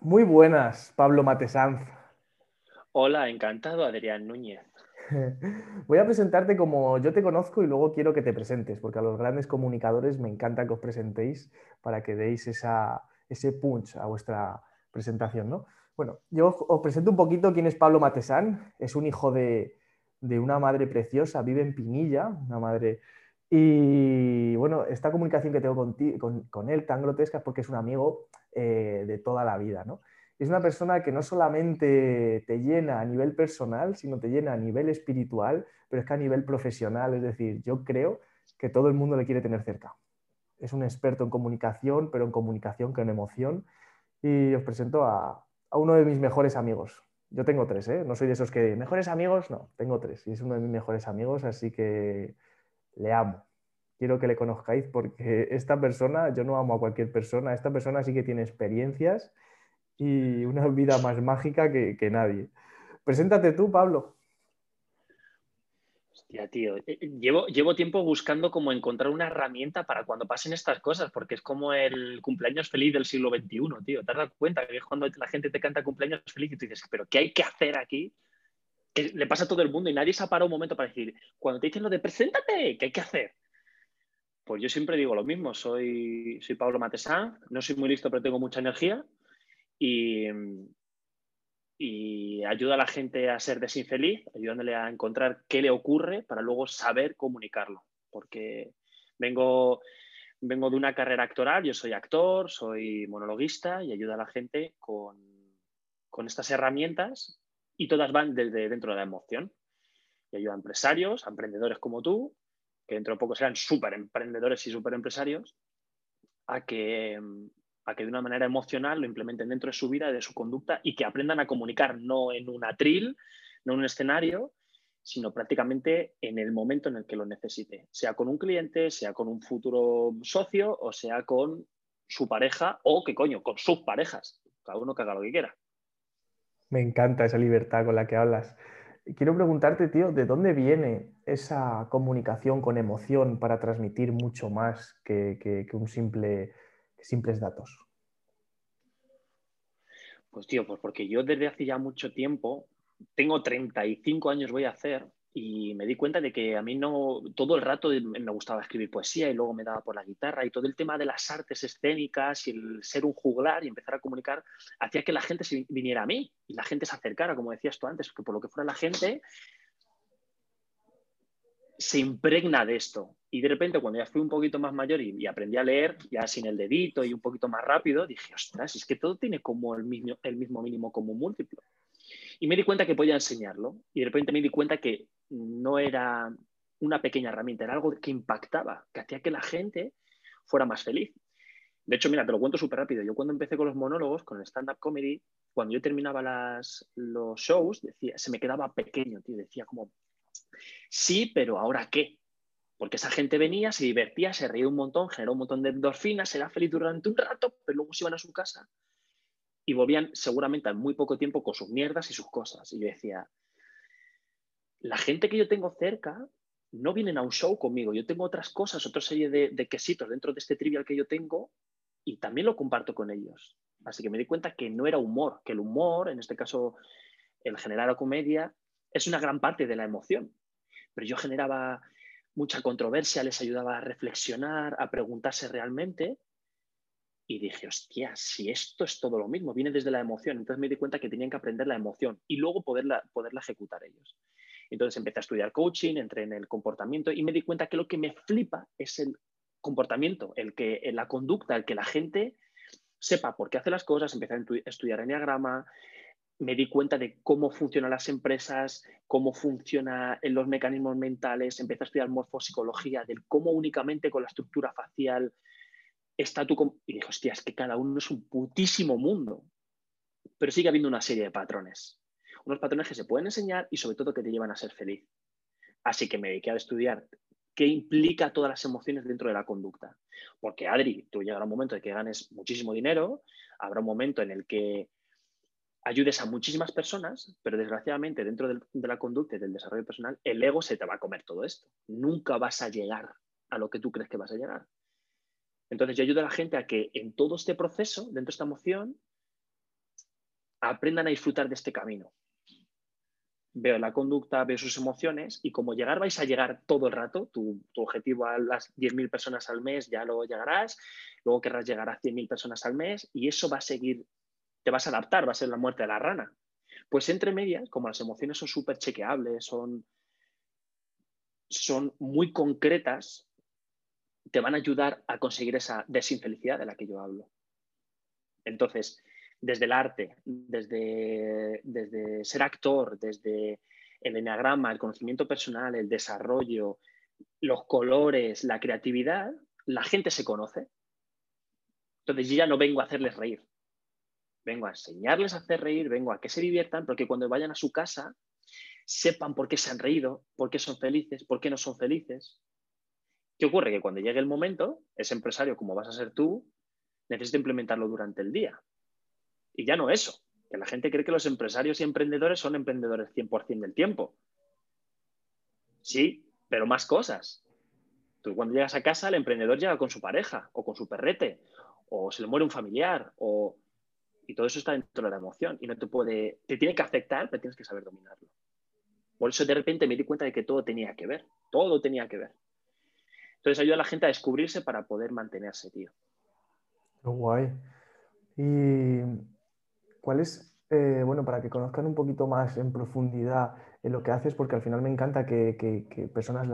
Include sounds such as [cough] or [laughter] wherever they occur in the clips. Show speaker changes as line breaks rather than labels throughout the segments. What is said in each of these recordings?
Muy buenas, Pablo Matesanz.
Hola, encantado, Adrián Núñez. [laughs]
Voy a presentarte como yo te conozco y luego quiero que te presentes, porque a los grandes comunicadores me encanta que os presentéis para que deis ese punch a vuestra presentación. ¿no? Bueno, yo os presento un poquito quién es Pablo Matesán. Es un hijo de, una madre preciosa, vive en Pinilla, una madre... Y bueno, esta comunicación que tengo con, él tan grotesca es porque es un amigo eh, de toda la vida, ¿no? es una persona que no solamente te llena a nivel personal, sino te llena a nivel espiritual, pero es que a nivel profesional, es decir, yo creo que todo el mundo le quiere tener cerca. Es un experto en comunicación, pero en comunicación con emoción. Y os presento a, uno de mis mejores amigos. Yo tengo tres, ¿eh? No soy de esos que, mejores amigos, no, tengo tres. Y es uno de mis mejores amigos, así que le amo. Quiero que le conozcáis porque esta persona, yo no amo a cualquier persona, esta persona sí que tiene experiencias y una vida más mágica que, nadie. Preséntate tú, Pablo.
Hostia, tío. Eh, eh, llevo, llevo tiempo buscando cómo encontrar una herramienta para cuando pasen estas cosas, porque es como el cumpleaños feliz del siglo XXI, tío. ¿Te has dado cuenta que es cuando la gente te canta cumpleaños feliz y tú dices, pero ¿qué hay que hacer aquí? Le pasa a todo el mundo y nadie se ha parado un momento para decir, cuando te dicen lo de preséntate, ¿qué hay que hacer? Pues yo siempre digo lo mismo, soy, soy Pablo Matesán, no soy muy listo pero tengo mucha energía y, ayuda a la gente a ser desinfeliz, ayudándole a encontrar qué le ocurre para luego saber comunicarlo. Porque vengo, vengo de una carrera actoral, yo soy actor, soy monologuista y ayuda a la gente con, con estas herramientas y todas van desde dentro de la emoción. Y ayuda a empresarios, a emprendedores como tú, que dentro de poco serán súper emprendedores y súper empresarios, a que, a que de una manera emocional lo implementen dentro de su vida, de su conducta y que aprendan a comunicar no en un atril, no en un escenario, sino prácticamente en el momento en el que lo necesite, sea con un cliente, sea con un futuro socio o sea con su pareja o, que coño, con sus parejas. Cada uno que haga lo que quiera.
Me encanta esa libertad con la que hablas. Quiero preguntarte, tío, ¿de dónde viene esa comunicación con emoción para transmitir mucho más que, que un simple simples datos?
Pues tío, pues porque yo desde hace ya mucho tiempo, tengo 35 años voy a hacer y me di cuenta de que a mí no, todo el rato me gustaba escribir poesía y luego me daba por la guitarra y todo el tema de las artes escénicas y el ser un juglar y empezar a comunicar hacía que la gente viniera a mí y la gente se acercara, como decías tú antes, que por lo que fuera la gente se impregna de esto. Y de repente, cuando ya fui un poquito más mayor y, aprendí a leer, ya sin el dedito y un poquito más rápido, dije, ostras, es que todo tiene como el mismo, el mismo mínimo como múltiplo. Y me di cuenta que podía enseñarlo. Y de repente me di cuenta que no era una pequeña herramienta, era algo que impactaba, que hacía que la gente fuera más feliz. De hecho, mira, te lo cuento súper rápido. Yo cuando empecé con los monólogos, con el stand-up comedy, cuando yo terminaba las, los shows, decía, se me quedaba pequeño, tío. Decía como, Sí, pero ¿ahora qué? Porque esa gente venía, se divertía, se reía un montón, generó un montón de endorfinas, era feliz durante un rato, pero luego se iban a su casa y volvían seguramente en muy poco tiempo con sus mierdas y sus cosas. Y yo decía, la gente que yo tengo cerca no vienen a un show conmigo, yo tengo otras cosas, otra serie de, de quesitos dentro de este trivial que yo tengo y también lo comparto con ellos. Así que me di cuenta que no era humor, que el humor, en este caso el generar comedia, es una gran parte de la emoción. Pero yo generaba mucha controversia, les ayudaba a reflexionar, a preguntarse realmente. Y dije, hostia, si esto es todo lo mismo, viene desde la emoción. Entonces me di cuenta que tenían que aprender la emoción y luego poderla, poderla ejecutar ellos. Entonces empecé a estudiar coaching, entré en el comportamiento y me di cuenta que lo que me flipa es el comportamiento, el que la conducta, el que la gente sepa por qué hace las cosas, empecé a estudiar enneagrama, me di cuenta de cómo funcionan las empresas, cómo funcionan los mecanismos mentales, empecé a estudiar morfopsicología, del cómo únicamente con la estructura facial está tu... Y dije, hostia, es que cada uno es un putísimo mundo. Pero sigue habiendo una serie de patrones. Unos patrones que se pueden enseñar y sobre todo que te llevan a ser feliz. Así que me dediqué a estudiar qué implica todas las emociones dentro de la conducta. Porque, Adri, tú llegará un momento de que ganes muchísimo dinero, habrá un momento en el que ayudes a muchísimas personas, pero desgraciadamente dentro de la conducta y del desarrollo personal, el ego se te va a comer todo esto. Nunca vas a llegar a lo que tú crees que vas a llegar. Entonces yo ayudo a la gente a que en todo este proceso, dentro de esta emoción, aprendan a disfrutar de este camino. Veo la conducta, veo sus emociones y como llegar vais a llegar todo el rato, tu, objetivo a las 10.000 personas al mes ya lo llegarás, luego querrás llegar a 100.000 personas al mes y eso va a seguir, te vas a adaptar, va a ser la muerte de la rana. Pues entre medias, como las emociones son súper chequeables, son, son muy concretas, te van a ayudar a conseguir esa desinfelicidad de la que yo hablo. Entonces, desde el arte, desde, desde ser actor, desde el enagrama, el conocimiento personal, el desarrollo, los colores, la creatividad, la gente se conoce. Entonces yo ya no vengo a hacerles reír. Vengo a enseñarles a hacer reír, vengo a que se diviertan, porque cuando vayan a su casa sepan por qué se han reído, por qué son felices, por qué no son felices. ¿Qué ocurre? Que cuando llegue el momento, ese empresario, como vas a ser tú, necesita implementarlo durante el día. Y ya no eso, que la gente cree que los empresarios y emprendedores son emprendedores 100% del tiempo. Sí, pero más cosas. Tú cuando llegas a casa, el emprendedor llega con su pareja o con su perrete, o se le muere un familiar, o... y todo eso está dentro de la emoción y no te puede, te tiene que afectar, pero tienes que saber dominarlo. Por eso de repente me di cuenta de que todo tenía que ver, todo tenía que ver. Entonces ayuda a la gente a descubrirse para poder mantenerse, tío.
Qué guay. Y ¿Cuál es, eh, bueno, para que conozcan un poquito más en profundidad en lo que haces, porque al final me encanta que, personas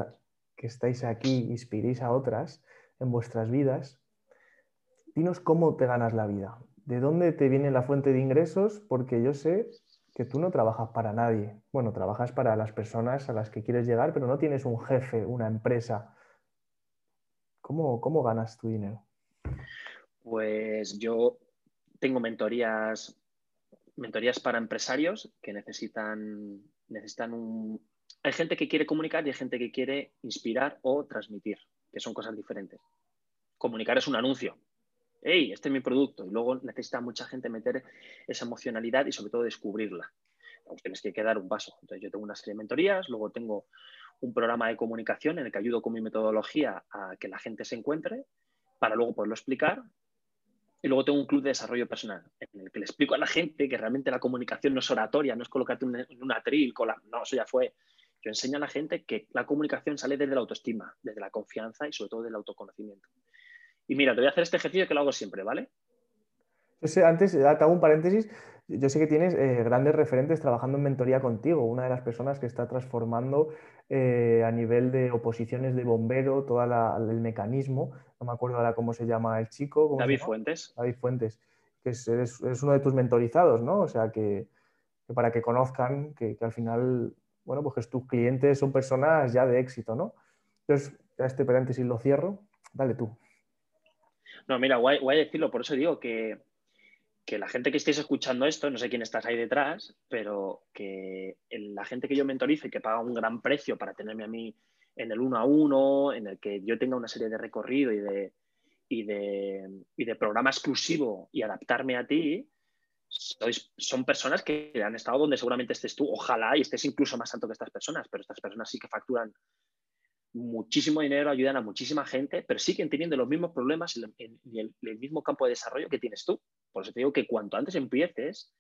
que estáis aquí inspiréis a otras en vuestras vidas. Dinos cómo te ganas la vida, de dónde te viene la fuente de ingresos, porque yo sé que tú no trabajas para nadie. Bueno, trabajas para las personas a las que quieres llegar, pero no tienes un jefe, una empresa. ¿Cómo, cómo ganas tu dinero?
Pues yo tengo mentorías mentorías para empresarios que necesitan, necesitan un... Hay gente que quiere comunicar y hay gente que quiere inspirar o transmitir, que son cosas diferentes. Comunicar es un anuncio. ¡Hey, este es mi producto! Y luego necesita mucha gente meter esa emocionalidad y sobre todo descubrirla. Pues tienes que dar un paso. Entonces yo tengo una serie de mentorías, luego tengo un programa de comunicación en el que ayudo con mi metodología a que la gente se encuentre para luego poderlo explicar y luego tengo un club de desarrollo personal, en el que le explico a la gente que realmente la comunicación no es oratoria, no es colocarte en un atril, con no, eso ya fue. Yo enseño a la gente que la comunicación sale desde la autoestima, desde la confianza y sobre todo del autoconocimiento. Y mira, te voy a hacer este ejercicio que lo hago siempre, ¿vale?
Antes, te hago un paréntesis, yo sé que tienes eh, grandes referentes trabajando en mentoría contigo, una de las personas que está transformando eh, a nivel de oposiciones de bombero todo el mecanismo no me acuerdo ahora cómo se llama el chico.
David Fuentes.
David Fuentes, que es, uno de tus mentorizados, ¿no? O sea, que, para que conozcan que, al final, bueno, pues que tus clientes son personas ya de éxito, ¿no? Entonces, ya este paréntesis lo cierro. Dale tú.
No, mira, voy, a decirlo, por eso digo que, que la gente que estéis escuchando esto, no sé quién estás ahí detrás, pero que la gente que yo mentorizo y que paga un gran precio para tenerme a mí en el uno a uno, en el que yo tenga una serie de recorrido y de, y de, y de programa exclusivo y adaptarme a ti, son personas que han estado donde seguramente estés tú, ojalá y estés incluso más alto que estas personas, pero estas personas sí que facturan muchísimo dinero, ayudan a muchísima gente, pero siguen teniendo los mismos problemas el, el, mismo campo de desarrollo que tienes tú. Por eso te digo que cuanto antes empieces,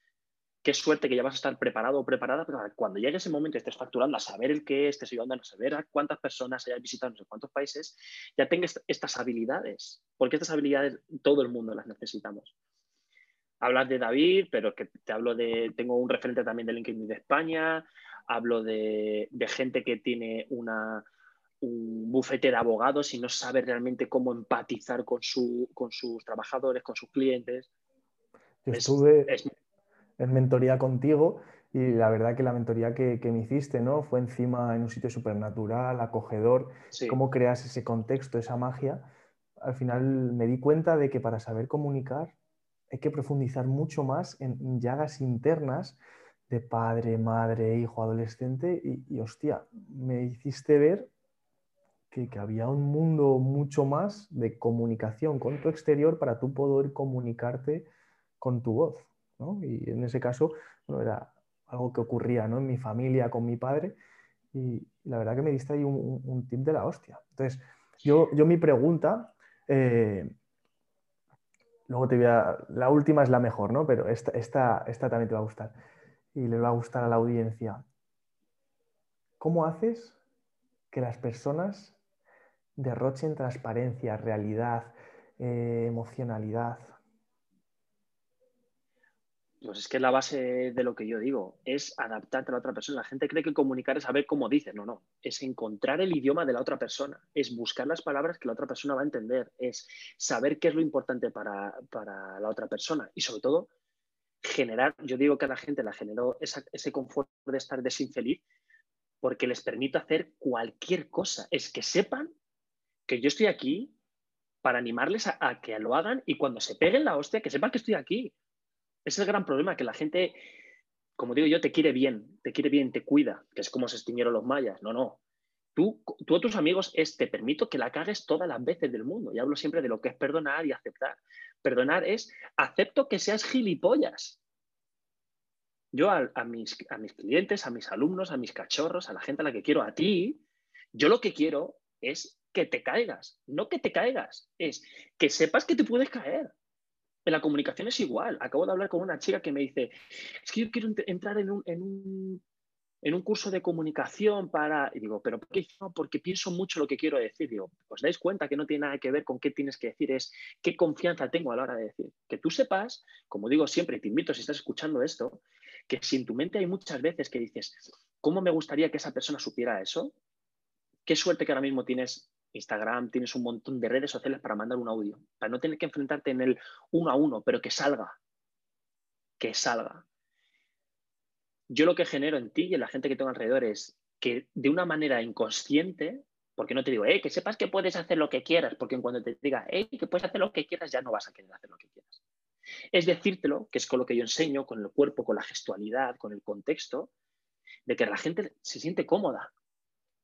qué suerte que ya vas a estar preparado o preparada pero cuando llegue ese momento y estés facturando, a saber el qué, estés ayudando a saber a cuántas personas hayas visitado no sé cuántos países, ya tengas estas habilidades, porque estas habilidades todo el mundo las necesitamos. Hablas de David, pero que te hablo de, tengo un referente también de LinkedIn de España, hablo de, gente que tiene una, un bufete de abogados y no sabe realmente cómo empatizar con, su, con sus trabajadores, con sus clientes.
Estuve, en mentoría contigo y la verdad que la mentoría que, me hiciste ¿no? fue encima en un sitio supernatural, acogedor, cómo creas ese contexto, esa magia. Al final me di cuenta de que para saber comunicar hay que profundizar mucho más en llagas internas de padre, madre, hijo, adolescente y, hostia, me hiciste ver que, que, había un mundo mucho más de comunicación con tu exterior para tú poder comunicarte con tu voz. Y en ese caso, era algo que ocurría ¿no? en mi familia, con mi padre, y, la verdad que me diste ahí un, tip de la hostia. Entonces, yo, yo mi pregunta, eh, luego te voy a... La última es la mejor, ¿no? Pero esta, esta, esta también te va a gustar. Y le va a gustar a la audiencia. ¿Cómo haces que las personas derrochen transparencia, realidad, eh, emocionalidad?
Pues es que la base de lo que yo digo es adaptarte a la otra persona. La gente cree que comunicar es saber cómo dices. No, no. Es encontrar el idioma de la otra persona. Es buscar las palabras que la otra persona va a entender. Es saber qué es lo importante para, la otra persona. Y sobre todo, generar, yo digo que a la gente la generó ese confort de estar desinfeliz porque les permite hacer cualquier cosa. Es que sepan que yo estoy aquí para animarles a que lo hagan y cuando se peguen la hostia, que sepan que estoy aquí es el gran problema, que la gente, como digo yo, te quiere bien, te quiere bien, te cuida, que es como se extinguieron los mayas. No, no. Tú, tú a tus amigos es, te permito que la cagues todas las veces del mundo. Y hablo siempre de lo que es perdonar y aceptar. Perdonar es, acepto que seas gilipollas. Yo a, mis, a mis clientes, a mis alumnos, a mis cachorros, a la gente a la que quiero, a ti, yo lo que quiero es que te caigas, no que te caigas, es que sepas que te puedes caer. En la comunicación es igual. Acabo de hablar con una chica que me dice, es que yo quiero entrar en un, en un, curso de comunicación para... Y digo, ¿pero por qué? No, porque pienso mucho lo que quiero decir. Digo, ¿os dais cuenta que no tiene nada que ver con qué tienes que decir? Es qué confianza tengo a la hora de decir. Que tú sepas, como digo siempre, y te invito si estás escuchando esto, que si en tu mente hay muchas veces que dices, ¿cómo me gustaría que esa persona supiera eso? Qué suerte que ahora mismo tienes Instagram, tienes un montón de redes sociales para mandar un audio, para no tener que enfrentarte en el uno a uno, pero que salga, que salga. Yo lo que genero en ti y en la gente que tengo alrededor es que de una manera inconsciente, porque no te digo, que sepas que puedes hacer lo que quieras, porque en cuando te diga, que puedes hacer lo que quieras, ya no vas a querer hacer lo que quieras. Es decírtelo, que es con lo que yo enseño, con el cuerpo, con la gestualidad, con el contexto, de que la gente se siente cómoda.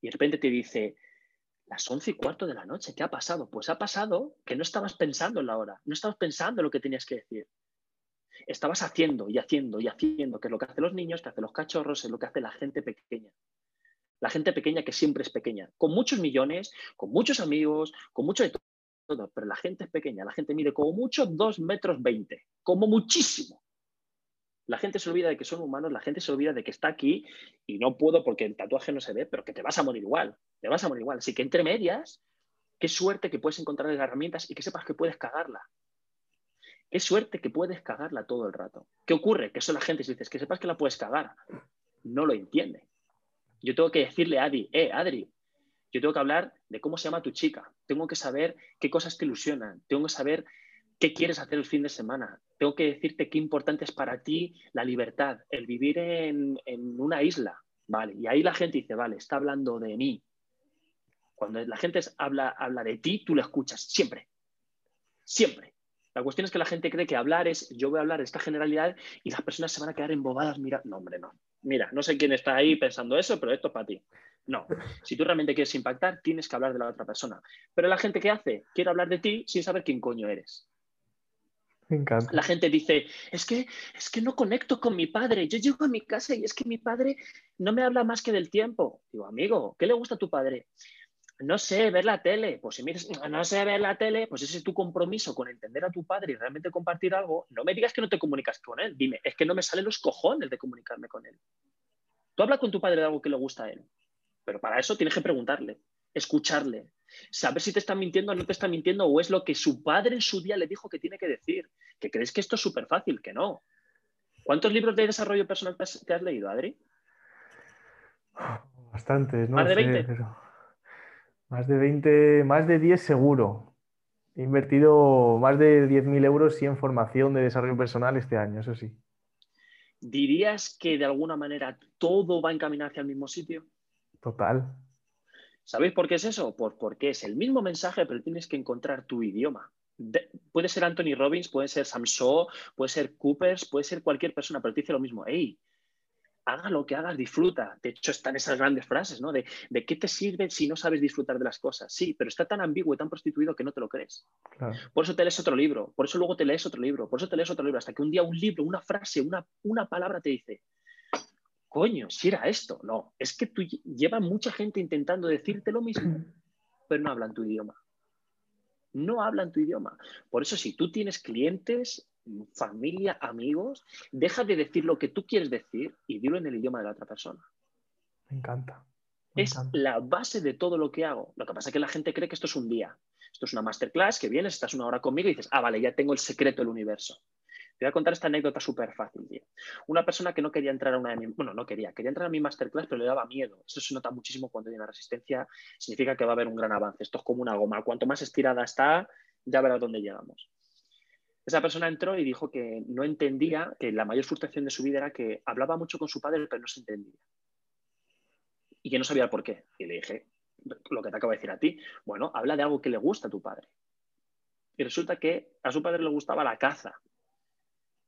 Y de repente te dice, las once y cuarto de la noche, ¿qué ha pasado? Pues ha pasado que no estabas pensando en la hora, no estabas pensando en lo que tenías que decir. Estabas haciendo y haciendo y haciendo, que es lo que hacen los niños, que hacen los cachorros, es lo que hace la gente pequeña. La gente pequeña que siempre es pequeña, con muchos millones, con muchos amigos, con mucho de todo, pero la gente es pequeña, la gente mide como mucho dos metros veinte, como muchísimo. La gente se olvida de que son humanos, la gente se olvida de que está aquí y no puedo porque el tatuaje no se ve, pero que te vas a morir igual te vas a morir igual. Así que entre medias, qué suerte que puedes encontrar las herramientas y que sepas que puedes cagarla. Qué suerte que puedes cagarla todo el rato. ¿Qué ocurre? Que eso la gente, si dices que sepas que la puedes cagar, no lo entiende. Yo tengo que decirle a Adi, eh, Adri, yo tengo que hablar de cómo se llama tu chica, tengo que saber qué cosas te ilusionan, tengo que saber qué quieres hacer el fin de semana, tengo que decirte qué importante es para ti la libertad, el vivir en, en una isla, ¿vale? Y ahí la gente dice, vale, está hablando de mí, cuando la gente habla, habla de ti, tú le escuchas, siempre. Siempre. La cuestión es que la gente cree que hablar es, yo voy a hablar de esta generalidad y las personas se van a quedar embobadas. Mira, no, hombre, no. Mira, no sé quién está ahí pensando eso, pero esto es para ti. No. Si tú realmente quieres impactar, tienes que hablar de la otra persona. Pero la gente que hace, quiere hablar de ti sin saber quién coño eres.
Me.
La gente dice, es que, es que no conecto con mi padre. Yo llego a mi casa y es que mi padre no me habla más que del tiempo. Digo, amigo, ¿qué le gusta a tu padre? no sé, ver la tele. Pues si miras, no sé ver la tele, pues ese es tu compromiso con entender a tu padre y realmente compartir algo. No me digas que no te comunicas con él. Dime, es que no me salen los cojones de comunicarme con él. Tú hablas con tu padre de algo que le gusta a él. Pero para eso tienes que preguntarle, escucharle, saber si te está mintiendo o no te está mintiendo o es lo que su padre en su día le dijo que tiene que decir. Que crees que esto es súper fácil, que no. ¿Cuántos libros de desarrollo personal te has, leído, Adri?
Bastantes, ¿no?
Más de 20.
Más de 20, más de 10 seguro. He invertido más de 10.000 euros en formación de desarrollo personal este año, eso sí.
¿Dirías que de alguna manera todo va a encaminar hacia el mismo sitio?
Total.
¿Sabéis por qué es eso? Por, porque es el mismo mensaje, pero tienes que encontrar tu idioma. puede ser Anthony Robbins, puede ser Sam Shaw, puede ser Coopers, puede ser cualquier persona, pero te dice lo mismo. Hey, haga lo que hagas, disfruta. De hecho, están esas grandes frases, ¿no? De, qué te sirve si no sabes disfrutar de las cosas. Sí, pero está tan ambiguo y tan prostituido que no te lo crees. Por eso te lees otro libro, por eso luego te lees otro libro, por eso te lees otro libro, hasta que un día un libro, una frase, una, una palabra te dice, coño, si era esto. No, es que tú lleva mucha gente intentando decirte lo mismo, [clears throat] pero no hablan tu idioma. no hablan tu idioma. Por eso, si tú tienes clientes, familia, amigos, deja de decir lo que tú quieres decir y dilo en el idioma de la otra persona.
Me encanta.
es la base de todo lo que hago. Lo que pasa es que la gente cree que esto es un día. Esto es una masterclass que vienes, estás una hora conmigo y dices, ah, vale, ya tengo el secreto del universo. Te voy a contar esta anécdota súper fácil, tío. Una persona que no quería entrar a una de mi, bueno, no quería, quería entrar a mi masterclass, pero le daba miedo. Eso se nota muchísimo cuando hay una resistencia, significa que va a haber un gran avance. Esto es como una goma. Cuanto más estirada está, ya verás dónde llegamos. Esa persona entró y dijo que no entendía, que la mayor frustración de su vida era que hablaba mucho con su padre, pero no se entendía. Y que no sabía por qué. Y le dije, lo que te acabo de decir a ti, bueno, habla de algo que le gusta a tu padre. Y resulta que a su padre le gustaba la caza.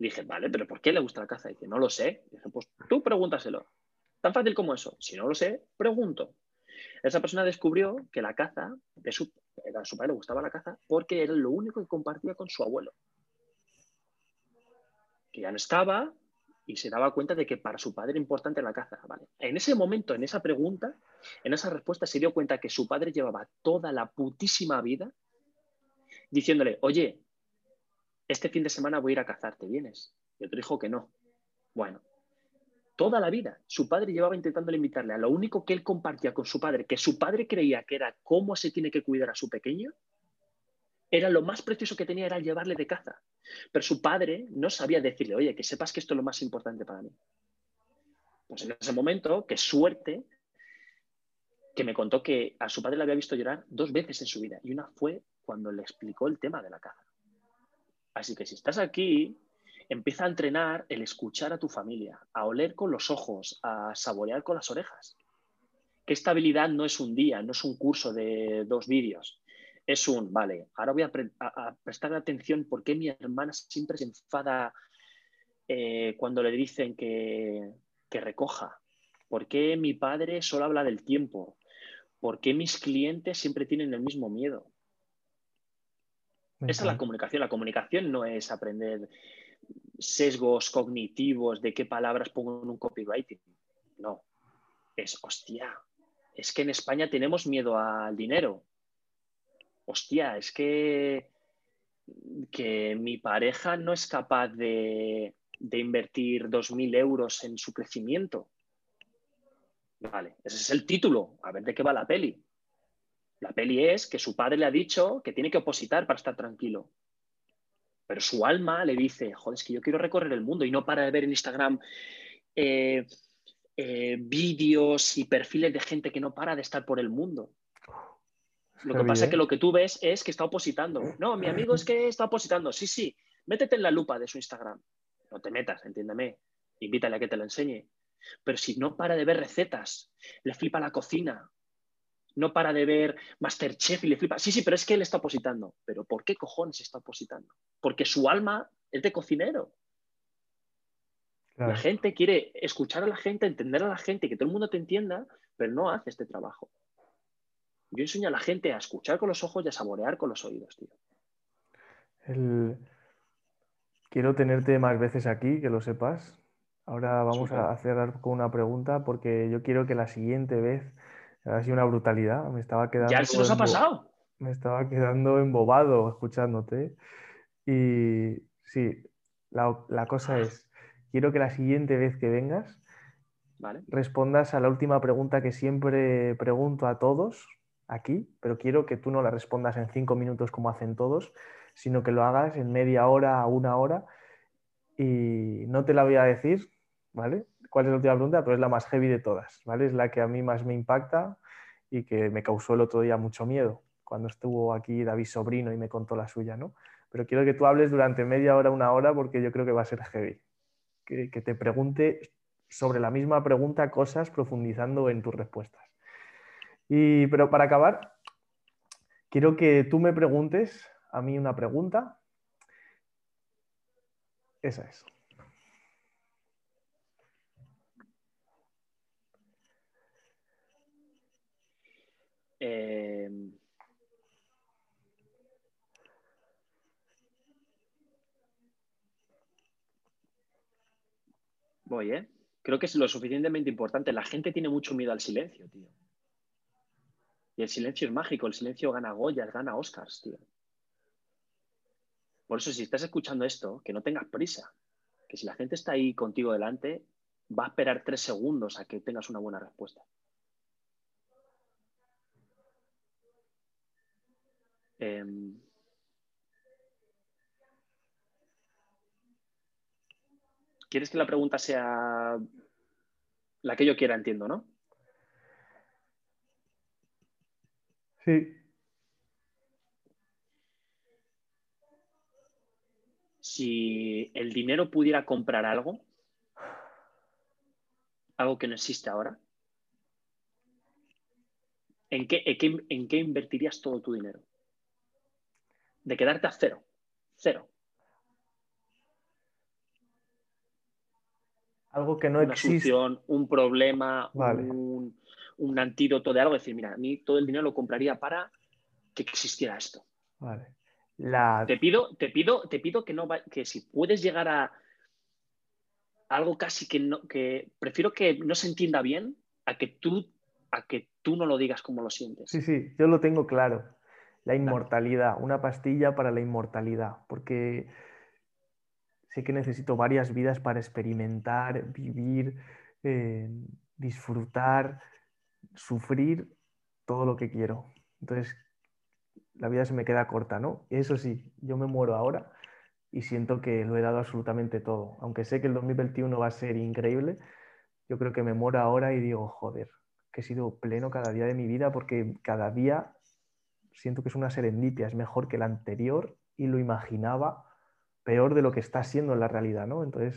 Dije, vale, pero ¿por qué le gusta la caza? Y dice, no lo sé. dije, pues tú pregúntaselo. Tan fácil como eso. Si no lo sé, pregunto. Esa persona descubrió que la caza, de su, a su padre le gustaba la caza porque era lo único que compartía con su abuelo. Que ya no estaba y se daba cuenta de que para su padre era importante la caza. Vale. En ese momento, en esa pregunta, en esa respuesta, se dio cuenta que su padre llevaba toda la putísima vida diciéndole, oye, este fin de semana voy a ir a cazar, ¿te vienes? Y otro dijo que no. Bueno, toda la vida su padre llevaba intentando invitarle a lo único que él compartía con su padre, que su padre creía que era cómo se tiene que cuidar a su pequeño, era lo más precioso que tenía, era llevarle de caza. Pero su padre no sabía decirle, oye, que sepas que esto es lo más importante para mí. Pues en ese momento, qué suerte, que me contó que a su padre le había visto llorar dos veces en su vida. Y una fue cuando le explicó el tema de la caza. Así que si estás aquí, empieza a entrenar el escuchar a tu familia, a oler con los ojos, a saborear con las orejas. Que esta habilidad no es un día, no es un curso de dos vídeos. Es un, vale, ahora voy a, prestar atención por qué mi hermana siempre se enfada eh, cuando le dicen que, que recoja. ¿Por qué mi padre solo habla del tiempo? ¿Por qué mis clientes siempre tienen el mismo miedo? Esa es la comunicación. La comunicación no es aprender sesgos cognitivos de qué palabras pongo en un copywriting. No. Es, hostia, es que en España tenemos miedo al dinero. Hostia, es que, que mi pareja no es capaz de, de invertir 2.000 euros en su crecimiento. Vale, ese es el título. A ver de qué va la peli. La peli es que su padre le ha dicho que tiene que opositar para estar tranquilo. Pero su alma le dice, joder, es que yo quiero recorrer el mundo y no para de ver en Instagram eh, eh, vídeos y perfiles de gente que no para de estar por el mundo. Lo que pasa es que lo que tú ves es que está opositando. No, mi amigo es que está opositando. Sí, sí, métete en la lupa de su Instagram. No te metas, entiéndeme. Invítale a que te lo enseñe. Pero si no para de ver recetas, le flipa la cocina, no para de ver Masterchef y le flipa. Sí, sí, pero es que él está opositando. ¿Pero por qué cojones está opositando? Porque su alma es de cocinero. La gente quiere escuchar a la gente, entender a la gente, que todo el mundo te entienda, pero no hace este trabajo. Yo enseño a la gente a escuchar con los ojos y a saborear con los oídos, tío.
Quiero tenerte más veces aquí, que lo sepas. Ahora vamos a cerrar con una pregunta porque yo quiero que la siguiente vez ha sido una brutalidad. Me estaba quedando.
¿Ya se nos ha pasado?
Me estaba quedando embobado escuchándote. Y sí, la, cosa es: quiero que la siguiente vez que vengas respondas a la última pregunta que siempre pregunto a todos aquí, pero quiero que tú no la respondas en cinco minutos como hacen todos, sino que lo hagas en media hora a una hora. Y no te la voy a decir, ¿vale? Cuál es la última pregunta, pero es la más heavy de todas, ¿vale? Es la que a mí más me impacta y que me causó el otro día mucho miedo cuando estuvo aquí David Sobrino y me contó la suya, ¿no? Pero quiero que tú hables durante media hora, una hora, porque yo creo que va a ser heavy. Que, te pregunte sobre la misma pregunta cosas profundizando en tus respuestas. Y, pero para acabar, quiero que tú me preguntes a mí una pregunta. Esa es.
Voy, ¿eh? Creo que es lo suficientemente importante. La gente tiene mucho miedo al silencio, tío. Y el silencio es mágico, el silencio gana Goyas, gana Oscars, tío. Por eso, si estás escuchando esto, que no tengas prisa. Que si la gente está ahí contigo delante, va a esperar tres segundos a que tengas una buena respuesta. Em, ¿Quieres que la pregunta sea la que yo quiera, entiendo, no?
Sí.
Si el dinero pudiera comprar algo, algo que no existe ahora, ¿en qué, en qué, invertirías todo tu dinero? De quedarte a cero. Cero.
Algo que no
Una
existe.
solución, un problema,
Vale.
un, un antídoto de algo. decir, mira, a mí todo el dinero lo compraría para que existiera esto.
Vale. La...
Te pido, te pido, te pido que no va- que si puedes llegar a algo casi que no, que prefiero que no se entienda bien a que tú, a que tú no lo digas como lo sientes.
Sí, sí, yo lo tengo claro. La inmortalidad, una pastilla para la inmortalidad, porque sé que necesito varias vidas para experimentar, vivir, eh, disfrutar, sufrir todo lo que quiero. Entonces, la vida se me queda corta, ¿no? Eso sí, yo me muero ahora y siento que lo he dado absolutamente todo. Aunque sé que el 2021 va a ser increíble, yo creo que me muero ahora y digo, joder, que he sido pleno cada día de mi vida porque cada día siento que es una serendipia, es mejor que el anterior y lo imaginaba peor de lo que está siendo en la realidad, ¿no? Entonces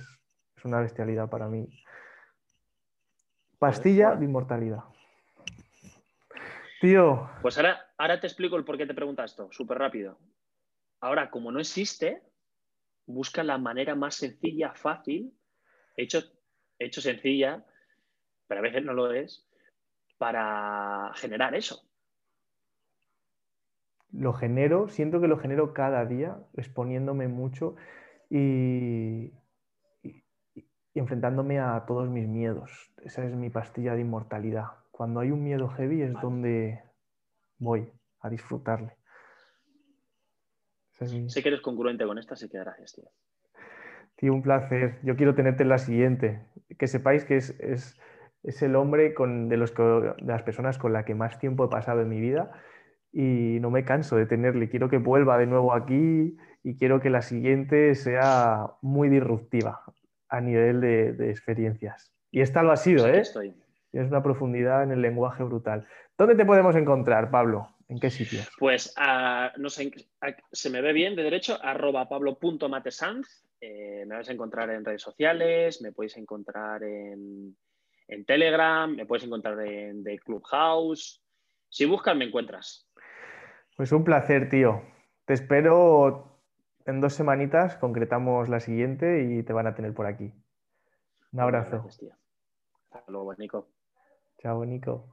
es una bestialidad para mí. Pastilla de inmortalidad. Tío,
Pues ahora, ahora te explico el por qué te preguntas esto, súper rápido. Ahora, como no existe, busca la manera más sencilla, fácil, hecho, hecho sencilla, pero a veces no lo es, para generar eso.
Lo genero, siento que lo genero cada día, exponiéndome mucho y, y- y enfrentándome a todos mis miedos. Esa es mi pastilla de inmortalidad. Cuando hay un miedo heavy es donde voy a disfrutarle. Es mi-
Sé que eres congruente con esta, así que gracias, tío.
Tío, un placer. Yo quiero tenerte en la siguiente. Que sepáis que es, es- es el hombre con, de, los, que- de las personas con la que más tiempo he pasado en mi vida y no me canso de tenerle. Quiero que vuelva de nuevo aquí y quiero que la siguiente sea muy disruptiva a nivel de, de experiencias. Y esta lo ha sido, ¿eh?
estoy.
Tienes una profundidad en el lenguaje brutal. ¿Dónde te podemos encontrar, Pablo? ¿En qué sitios?
Pues ah, no sé, ah, se me ve bien de derecho, arroba pablo.matesanz. Eh, me vais a encontrar en redes sociales, me podéis encontrar en, en Telegram, me podéis encontrar en The Clubhouse. Si buscas, me encuentras.
Pues un placer, tío. Te espero en dos semanitas, concretamos la siguiente y te van a tener por aquí. Un abrazo.
Gracias, tío. Hasta luego, Nico.
Chao, Nico.